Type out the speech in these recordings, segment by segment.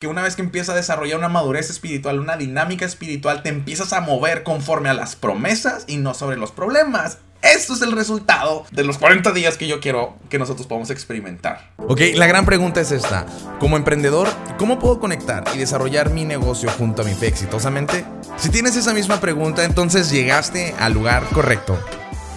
que una vez que empiezas a desarrollar una madurez espiritual, una dinámica espiritual, te empiezas a mover conforme a las promesas y no sobre los problemas. Esto es el resultado de los 40 días que yo quiero que nosotros podamos experimentar. Ok, la gran pregunta es esta. Como emprendedor, ¿cómo puedo conectar y desarrollar mi negocio junto a mi fe exitosamente? Si tienes esa misma pregunta, entonces llegaste al lugar correcto.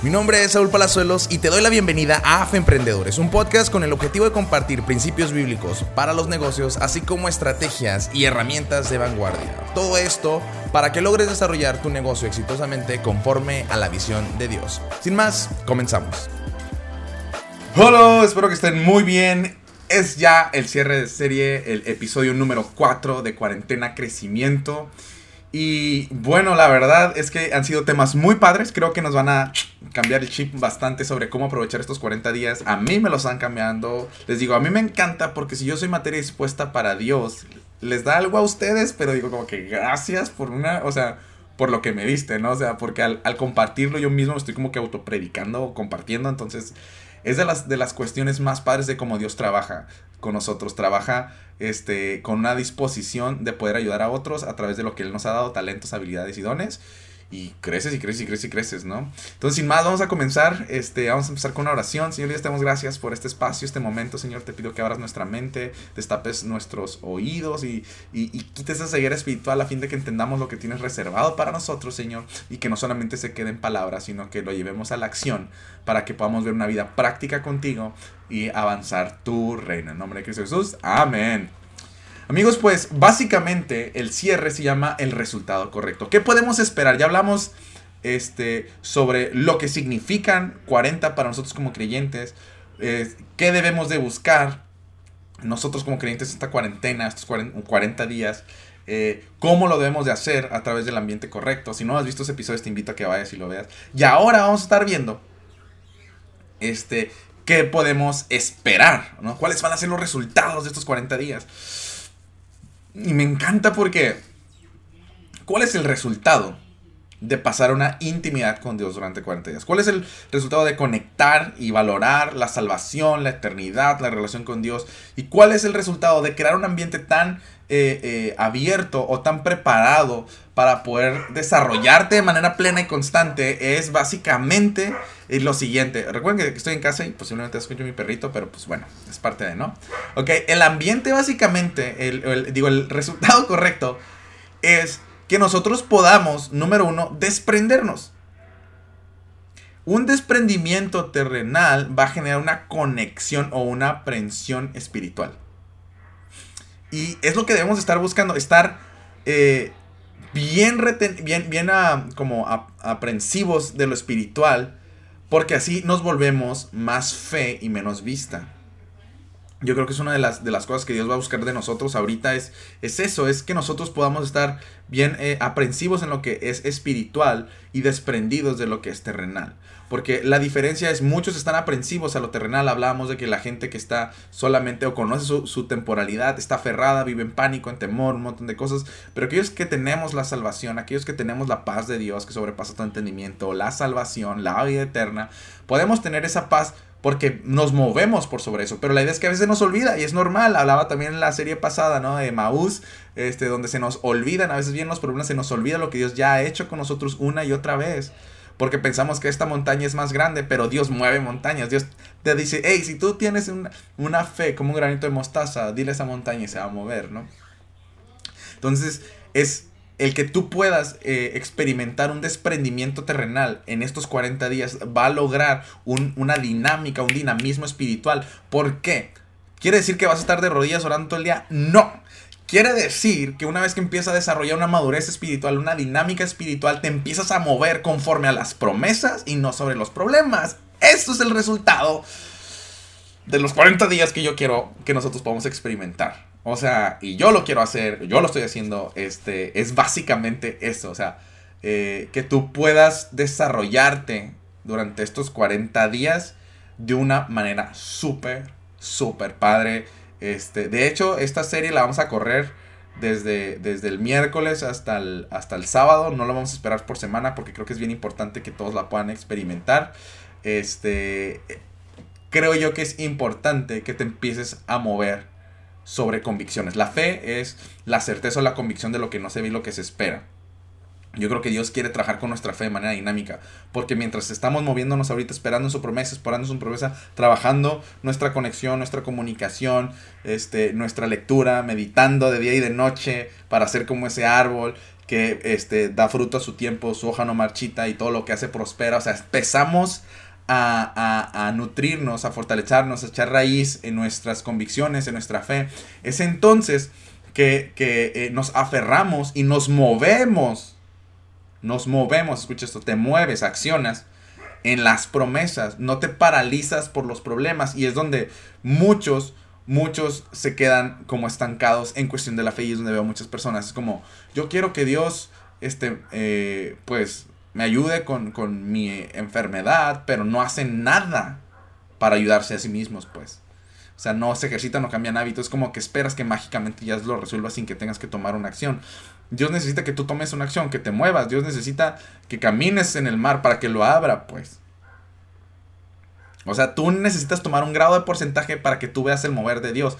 Mi nombre es Saúl Palazuelos y te doy la bienvenida a AFE Emprendedores, un podcast con el objetivo de compartir principios bíblicos para los negocios, así como estrategias y herramientas de vanguardia. Todo esto para que logres desarrollar tu negocio exitosamente conforme a la visión de Dios. Sin más, comenzamos. Hola, espero que estén muy bien. Es ya el cierre de serie, el episodio número 4 de Cuarentena Crecimiento. Y bueno, la verdad es que han sido temas muy padres. Creo que nos van a cambiar el chip bastante sobre cómo aprovechar estos 40 días. A mí me los están cambiando. Les digo, a mí me encanta porque si yo soy materia dispuesta para Dios, les da algo a ustedes, pero digo como que gracias por una, o sea, por lo que me diste, ¿no? O sea, porque al, compartirlo yo mismo estoy como que autopredicando o compartiendo. Entonces, es de las, de las cuestiones más padres de cómo Dios trabaja con nosotros. Trabaja este, con una disposición de poder ayudar a otros a través de lo que Él nos ha dado, talentos, habilidades y dones y creces y creces y creces y creces, ¿no? Entonces, sin más, vamos a comenzar. Este, vamos a empezar con una oración. Señor, Dios, te damos gracias por este espacio, este momento. Señor, te pido que abras nuestra mente, destapes nuestros oídos y, y, y quites esa ceguera espiritual a fin de que entendamos lo que tienes reservado para nosotros, Señor, y que no solamente se quede en palabras, sino que lo llevemos a la acción para que podamos ver una vida práctica contigo y avanzar tu reino. En nombre de Cristo Jesús. Amén. Amigos, pues básicamente el cierre se llama el resultado correcto. ¿Qué podemos esperar? Ya hablamos este, sobre lo que significan 40 para nosotros como creyentes. Eh, ¿Qué debemos de buscar nosotros como creyentes esta cuarentena, estos 40 días? Eh, cómo lo debemos de hacer a través del ambiente correcto. Si no has visto ese episodio, te invito a que vayas y lo veas. Y ahora vamos a estar viendo este, qué podemos esperar. ¿Cuáles van a ser los resultados de estos 40 días? Y me encanta porque, ¿cuál es el resultado de pasar una intimidad con Dios durante 40 días? ¿Cuál es el resultado de conectar y valorar la salvación, la eternidad, la relación con Dios? ¿Y cuál es el resultado de crear un ambiente tan eh, eh, abierto o tan preparado para poder desarrollarte de manera plena y constante? Es básicamente eh, lo siguiente. Recuerden que estoy en casa y posiblemente escucho mi perrito, pero pues bueno, es parte de, ¿no? Ok, el ambiente básicamente, el, digo, el resultado correcto es que nosotros podamos, número uno, desprendernos. Un desprendimiento terrenal va a generar una conexión o una aprensión espiritual. Y es lo que debemos estar buscando, estar eh, bien, bien, bien ah, como aprensivos de lo espiritual, porque así nos volvemos más fe y menos vista. Yo creo que es una de las, de las cosas que Dios va a buscar de nosotros ahorita es, es eso, es que nosotros podamos estar bien eh, aprensivos en lo que es espiritual y desprendidos de lo que es terrenal. Porque la diferencia es, muchos están aprensivos a lo terrenal. Hablábamos de que la gente que está solamente o conoce su, su, temporalidad, está aferrada, vive en pánico, en temor, un montón de cosas. Pero aquellos que tenemos la salvación, aquellos que tenemos la paz de Dios que sobrepasa todo entendimiento, la salvación, la vida eterna, podemos tener esa paz porque nos movemos por sobre eso. Pero la idea es que a veces nos olvida y es normal. Hablaba también en la serie pasada, ¿no? De Maús, este, donde se nos olvidan, a veces bien los problemas, se nos olvida lo que Dios ya ha hecho con nosotros una y otra vez. Porque pensamos que esta montaña es más grande, pero Dios mueve montañas. Dios te dice, hey, si tú tienes una, una fe como un granito de mostaza, dile a esa montaña y se va a mover, ¿no? Entonces, es el que tú puedas eh, experimentar un desprendimiento terrenal en estos 40 días va a lograr un, una dinámica, un dinamismo espiritual. ¿Por qué? ¿Quiere decir que vas a estar de rodillas orando todo el día? No. Quiere decir que una vez que empiezas a desarrollar una madurez espiritual, una dinámica espiritual, te empiezas a mover conforme a las promesas y no sobre los problemas. Esto es el resultado de los 40 días que yo quiero que nosotros podamos experimentar. O sea, y yo lo quiero hacer, yo lo estoy haciendo, este, es básicamente eso, o sea, eh, que tú puedas desarrollarte durante estos 40 días de una manera súper, súper padre. Este, de hecho, esta serie la vamos a correr desde, desde el miércoles hasta el, hasta el sábado. No lo vamos a esperar por semana porque creo que es bien importante que todos la puedan experimentar. Este, creo yo que es importante que te empieces a mover sobre convicciones. La fe es la certeza o la convicción de lo que no se ve y lo que se espera. Yo creo que Dios quiere trabajar con nuestra fe de manera dinámica, porque mientras estamos moviéndonos ahorita esperando su promesa, esperando su promesa, trabajando nuestra conexión, nuestra comunicación, este, nuestra lectura, meditando de día y de noche para ser como ese árbol que este, da fruto a su tiempo, su hoja no marchita y todo lo que hace prospera. O sea, empezamos a, nutrirnos, a fortalecernos, a echar raíz en nuestras convicciones, en nuestra fe. Es entonces que, eh, nos aferramos y nos movemos nos movemos, escucha esto, te mueves, accionas en las promesas, no te paralizas por los problemas y es donde muchos, muchos se quedan como estancados en cuestión de la fe y es donde veo muchas personas. Es como, yo quiero que Dios, este, eh, pues, me ayude con, con mi enfermedad, pero no hacen nada para ayudarse a sí mismos, pues. O sea, no se ejercitan, no cambian hábitos. Es como que esperas que mágicamente ya lo resuelvas sin que tengas que tomar una acción. Dios necesita que tú tomes una acción, que te muevas. Dios necesita que camines en el mar para que lo abra, pues. O sea, tú necesitas tomar un grado de porcentaje para que tú veas el mover de Dios,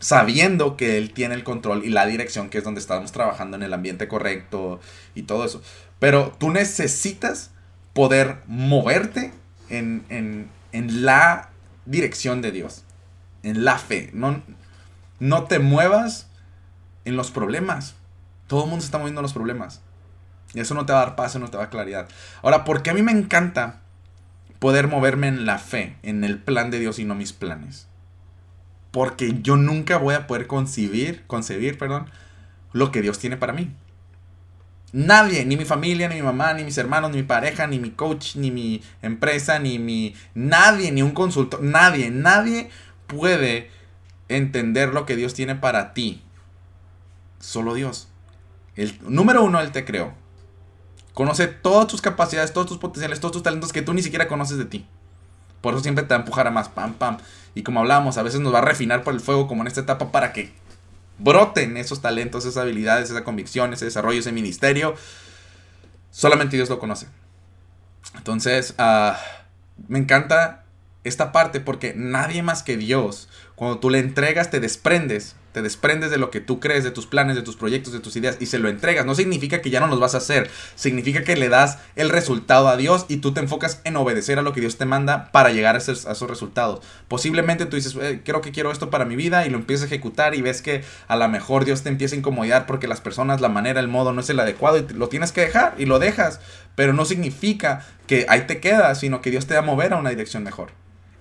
sabiendo que Él tiene el control y la dirección, que es donde estamos trabajando en el ambiente correcto y todo eso. Pero tú necesitas poder moverte en, en, en la dirección de Dios, en la fe. No, no te muevas en los problemas. Todo el mundo se está moviendo los problemas. Y eso no te va a dar paz, no te va a dar claridad. Ahora, ¿por qué a mí me encanta poder moverme en la fe, en el plan de Dios y no mis planes? Porque yo nunca voy a poder concebir, concebir, perdón, lo que Dios tiene para mí. Nadie, ni mi familia, ni mi mamá, ni mis hermanos, ni mi pareja, ni mi coach, ni mi empresa, ni mi... Nadie, ni un consultor, nadie, nadie puede entender lo que Dios tiene para ti. Solo Dios. El número uno, Él te creó. Conoce todas tus capacidades, todos tus potenciales, todos tus talentos que tú ni siquiera conoces de ti. Por eso siempre te va a empujar a más, pam, pam. Y como hablábamos, a veces nos va a refinar por el fuego como en esta etapa para que broten esos talentos, esas habilidades, esa convicción, ese desarrollo, ese ministerio. Solamente Dios lo conoce. Entonces, ah, me encanta esta parte porque nadie más que Dios, cuando tú le entregas, te desprendes te desprendes de lo que tú crees, de tus planes, de tus proyectos, de tus ideas y se lo entregas. No significa que ya no los vas a hacer, significa que le das el resultado a Dios y tú te enfocas en obedecer a lo que Dios te manda para llegar a esos, resultados. Posiblemente tú dices, eh, creo que quiero esto para mi vida y lo empiezas a ejecutar y ves que a lo mejor Dios te empieza a incomodar porque las personas, la manera, el modo no es el adecuado y lo tienes que dejar y lo dejas. Pero no significa que ahí te quedas, sino que Dios te va a mover a una dirección mejor.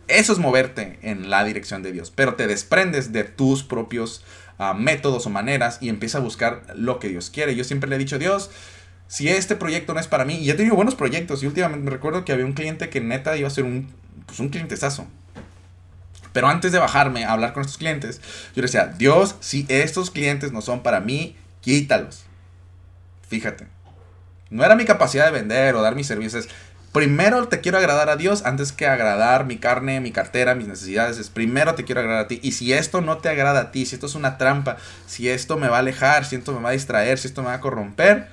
Eso es moverte en la dirección de Dios, pero te desprendes de tus propios ah, métodos o maneras y empieza a buscar lo que Dios quiere. Yo siempre le he dicho, Dios, si este proyecto no es para mí, y he tenido buenos proyectos, y últimamente me recuerdo que había un cliente que neta iba a ser un, pues un clientesazo. Pero antes de bajarme a hablar con estos clientes, yo le decía, Dios, si estos clientes no son para mí, quítalos. Fíjate. No era mi capacidad de vender o dar mis servicios, primero te quiero agradar a Dios antes que agradar mi carne, mi cartera, mis necesidades. Es primero te quiero agradar a ti. Y si esto no te agrada a ti, si esto es una trampa, si esto me va a alejar, si esto me va a distraer, si esto me va a corromper,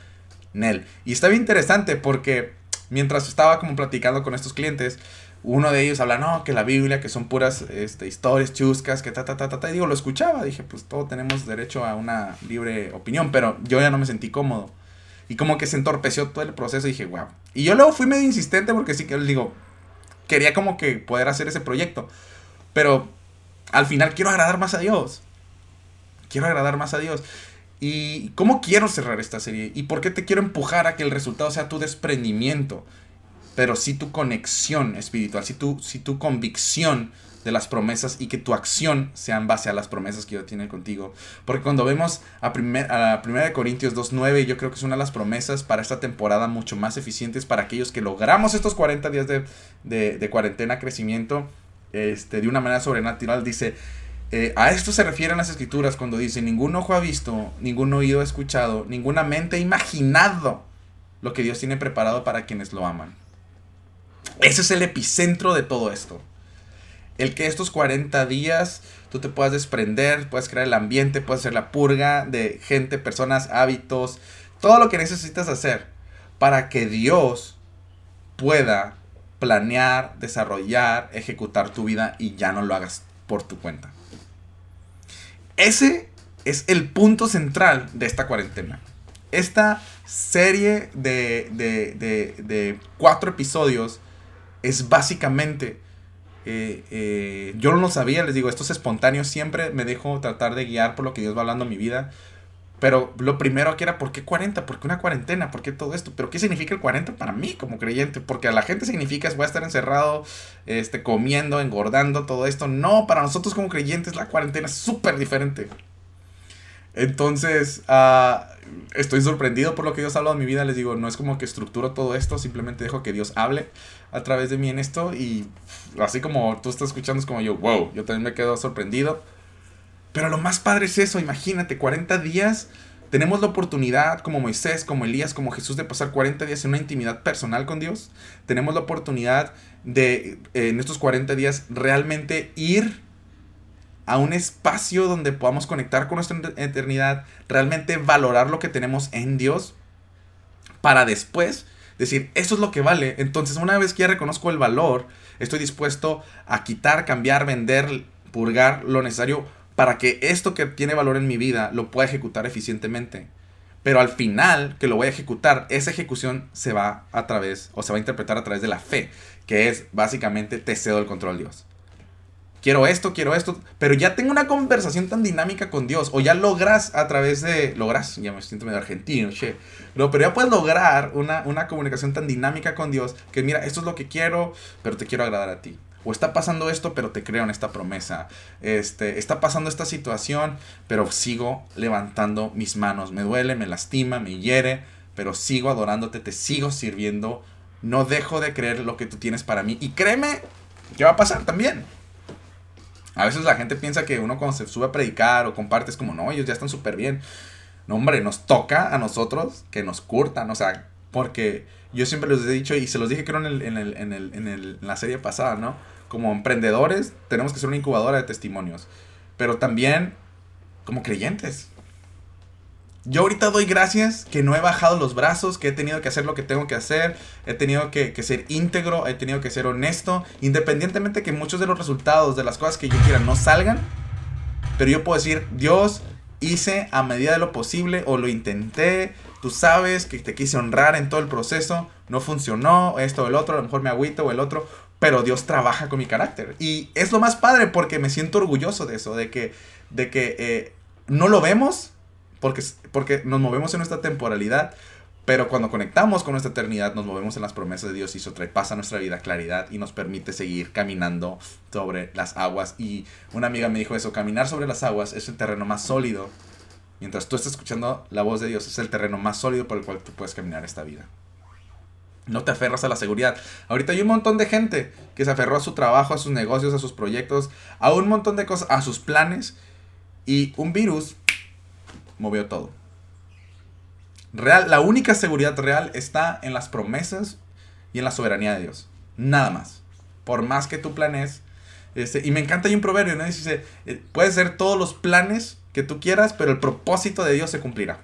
Nel. Y está bien interesante porque mientras estaba como platicando con estos clientes, uno de ellos habla, no, que la Biblia, que son puras este, historias chuscas, que ta, ta, ta, ta, ta. Y digo, lo escuchaba. Dije, pues todos tenemos derecho a una libre opinión, pero yo ya no me sentí cómodo. Y como que se entorpeció todo el proceso y dije, wow. Y yo luego fui medio insistente porque sí que digo, quería como que poder hacer ese proyecto. Pero al final quiero agradar más a Dios. Quiero agradar más a Dios. ¿Y cómo quiero cerrar esta serie? ¿Y por qué te quiero empujar a que el resultado sea tu desprendimiento? Pero sí tu conexión espiritual, sí tu, tu convicción de las promesas y que tu acción sea en base a las promesas que Dios tiene contigo. Porque cuando vemos a, primer, a 1 Corintios 2.9, yo creo que es una de las promesas para esta temporada mucho más eficientes para aquellos que logramos estos 40 días de, de, cuarentena, crecimiento, este, de una manera sobrenatural. Dice, eh, a esto se refieren las escrituras cuando dice, ningún ojo ha visto, ningún oído ha escuchado, ninguna mente ha imaginado lo que Dios tiene preparado para quienes lo aman. Ese es el epicentro de todo esto el que estos 40 días tú te puedas desprender, puedas crear el ambiente, puedas hacer la purga de gente, personas, hábitos, todo lo que necesitas hacer para que Dios pueda planear, desarrollar, ejecutar tu vida y ya no lo hagas por tu cuenta. ese es el punto central de esta cuarentena. Esta serie de, de, cuatro episodios es básicamente... Eh, eh, yo no lo sabía, les digo, esto es espontáneo, siempre me dejo tratar de guiar por lo que Dios va hablando en mi vida. Pero lo primero aquí era, ¿por qué 40? ¿Por qué una cuarentena? ¿Por qué todo esto? ¿Pero qué significa el 40 para mí como creyente? Porque a la gente significa voy a estar encerrado, este, comiendo, engordando, todo esto. No, para nosotros como creyentes la cuarentena es súper diferente. Entonces, uh, estoy sorprendido por lo que Dios ha hablado en mi vida. Les digo, no es como que estructuro todo esto, simplemente dejo que Dios hable a través de mí en esto. Y así como tú estás escuchando, es como yo, wow, yo también me quedo sorprendido. Pero lo más padre es eso, imagínate, 40 días. Tenemos la oportunidad, como Moisés, como Elías, como Jesús, de pasar 40 días en una intimidad personal con Dios. Tenemos la oportunidad de, en estos 40 días, realmente ir a un espacio donde podamos conectar con nuestra eternidad, realmente valorar lo que tenemos en Dios, para después decir, eso es lo que vale. Entonces, una vez que ya reconozco el valor, estoy dispuesto a quitar, cambiar, vender, purgar lo necesario para que esto que tiene valor en mi vida lo pueda ejecutar eficientemente. Pero al final que lo voy a ejecutar, esa ejecución se va a través, o se va a interpretar a través de la fe, que es básicamente te cedo el control Dios quiero esto, quiero esto, pero ya tengo una conversación tan dinámica con Dios, o ya logras a través de, logras, ya me siento medio argentino, che, pero ya puedes lograr una, una comunicación tan dinámica con Dios, que mira, esto es lo que quiero, pero te quiero agradar a ti. O está pasando esto, pero te creo en esta promesa. Este, está pasando esta situación, pero sigo levantando mis manos. Me duele, me lastima, me hiere, pero sigo adorándote, te sigo sirviendo. No dejo de creer lo que tú tienes para mí. Y créeme, ¿qué va a pasar también? A veces la gente piensa que uno cuando se sube a predicar o comparte es como, no, ellos ya están súper bien. No, hombre, nos toca a nosotros que nos curtan, o sea, porque yo siempre les he dicho, y se los dije creo en, el, en, el, en, el, en, la serie pasada, ¿no? Como emprendedores tenemos que ser una incubadora de testimonios, pero también como creyentes. Yo ahorita doy gracias que no he bajado los brazos, que he tenido que hacer lo que tengo que hacer, he tenido que, ser íntegro, he tenido que ser honesto, independientemente que muchos de los resultados de las cosas que yo quiera no salgan, pero yo puedo decir, Dios, hice a medida de lo posible o lo intenté, tú sabes que te quise honrar en todo el proceso, no funcionó, esto o el otro, a lo mejor me agüito o el otro, pero Dios trabaja con mi carácter. Y es lo más padre porque me siento orgulloso de eso, de que, de que eh, no lo vemos, porque, porque nos movemos en nuestra temporalidad, pero cuando conectamos con nuestra eternidad, nos movemos en las promesas de Dios y eso pasa nuestra vida claridad y nos permite seguir caminando sobre las aguas. Y una amiga me dijo eso, caminar sobre las aguas es el terreno más sólido. Mientras tú estás escuchando la voz de Dios, es el terreno más sólido por el cual tú puedes caminar esta vida. No te aferras a la seguridad. Ahorita hay un montón de gente que se aferró a su trabajo, a sus negocios, a sus proyectos, a un montón de cosas, a sus planes. Y un virus movió todo. Real, la única seguridad real está en las promesas y en la soberanía de Dios. Nada más. Por más que tú planes. Este, y me encanta hay un proverbio, ¿no? Dice, eh, puedes ser todos los planes que tú quieras, pero el propósito de Dios se cumplirá.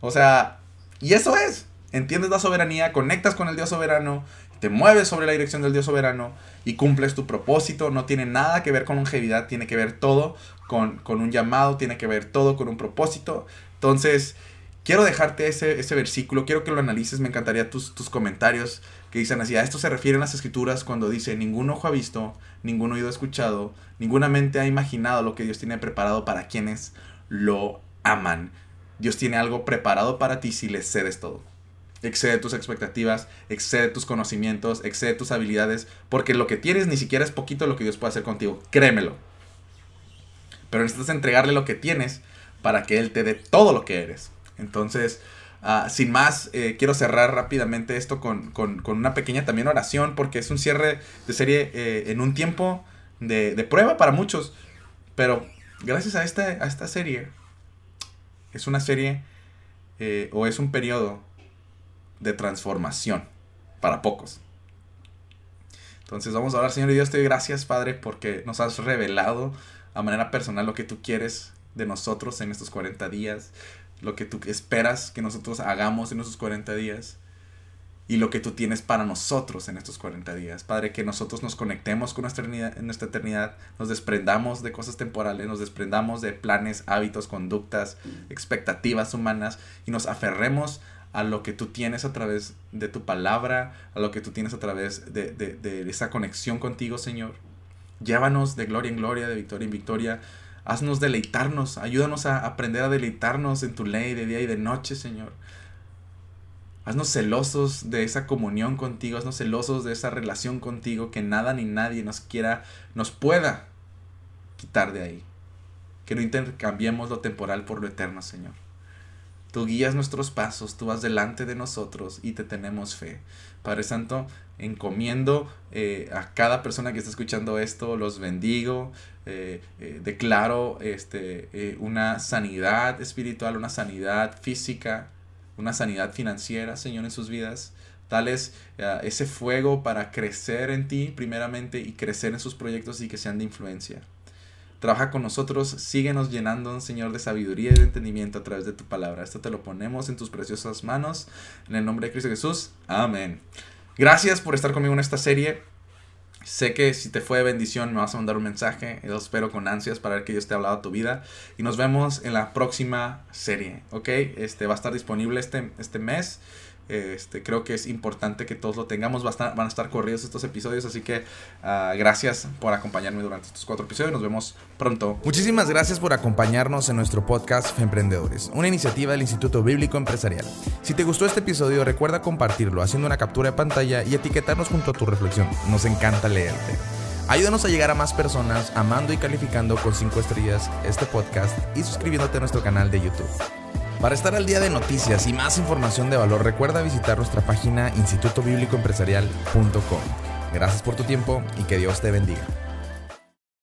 O sea, y eso es. Entiendes la soberanía, conectas con el Dios soberano, te mueves sobre la dirección del Dios soberano y cumples tu propósito. No tiene nada que ver con longevidad, tiene que ver todo con, un llamado, tiene que ver todo con un propósito. Entonces, quiero dejarte ese, ese versículo, quiero que lo analices, me encantaría tus, tus comentarios que dicen así, a esto se refieren las escrituras cuando dice, ningún ojo ha visto, ningún oído ha escuchado, ninguna mente ha imaginado lo que Dios tiene preparado para quienes lo aman. Dios tiene algo preparado para ti si le cedes todo. Excede tus expectativas, excede tus conocimientos, excede tus habilidades, porque lo que tienes ni siquiera es poquito lo que Dios puede hacer contigo, créemelo. Pero necesitas entregarle lo que tienes para que Él te dé todo lo que eres. Entonces, ah, sin más, eh, quiero cerrar rápidamente esto con, una pequeña también oración, porque es un cierre de serie eh, en un tiempo de, prueba para muchos. Pero gracias a esta, a esta serie, es una serie eh, o es un periodo de transformación para pocos. Entonces vamos a hablar, Señor y Dios, te doy gracias, Padre, porque nos has revelado a manera personal lo que tú quieres de nosotros en estos 40 días, lo que tú esperas que nosotros hagamos en estos 40 días. y lo que tú tienes para nosotros en estos 40 días. Padre, que nosotros nos conectemos con nuestra eternidad, nuestra eternidad, nos desprendamos de cosas temporales, nos desprendamos de planes, hábitos, conductas, expectativas humanas y nos aferremos a lo que tú tienes a través de tu palabra, a lo que tú tienes a través de, de esa conexión contigo, Señor. Llévanos de gloria en gloria, de victoria en victoria. Haznos deleitarnos, ayúdanos a aprender a deleitarnos en tu ley de día y de noche, Señor. Haznos celosos de esa comunión contigo, haznos celosos de esa relación contigo, que nada ni nadie nos quiera, nos pueda quitar de ahí. Que no intercambiemos lo temporal por lo eterno, Señor. Tú guías nuestros pasos, tú vas delante de nosotros y te tenemos fe. Padre Santo, encomiendo eh, a cada persona que está escuchando esto, los bendigo, eh, eh, declaro este, una sanidad espiritual, una sanidad física, una sanidad financiera, Señor, en sus vidas. Dales uh, ese fuego para crecer en ti primeramente y crecer en sus proyectos y que sean de influencia. Trabaja con nosotros, síguenos llenando, Señor, de sabiduría y de entendimiento a través de tu palabra. Esto te lo ponemos en tus preciosas manos. En el nombre de Cristo Jesús. Amén. Gracias por estar conmigo en esta serie. Sé que si te fue bendición me vas a mandar un mensaje. Yo espero con ansias para ver que Dios te ha hablado a tu vida. Y nos vemos en la próxima serie. ¿Ok? Este va a estar disponible este, este mes. Este, creo que es importante que todos lo tengamos. van a estar corridos estos episodios. Así que uh, gracias por acompañarme durante estos cuatro episodios. Nos vemos pronto. Muchísimas gracias por acompañarnos en nuestro podcast Emprendedores, una iniciativa del Instituto Bíblico Empresarial. Si te gustó este episodio, recuerda compartirlo haciendo una captura de pantalla y etiquetarnos junto a tu reflexión. Nos encanta leerte. Ayúdanos a llegar a más personas amando y calificando con 5 estrellas este podcast y suscribiéndote a nuestro canal de YouTube. Para estar al día de noticias y más información de valor, recuerda visitar nuestra página institutobiblicoempresarial.com. Gracias por tu tiempo y que Dios te bendiga.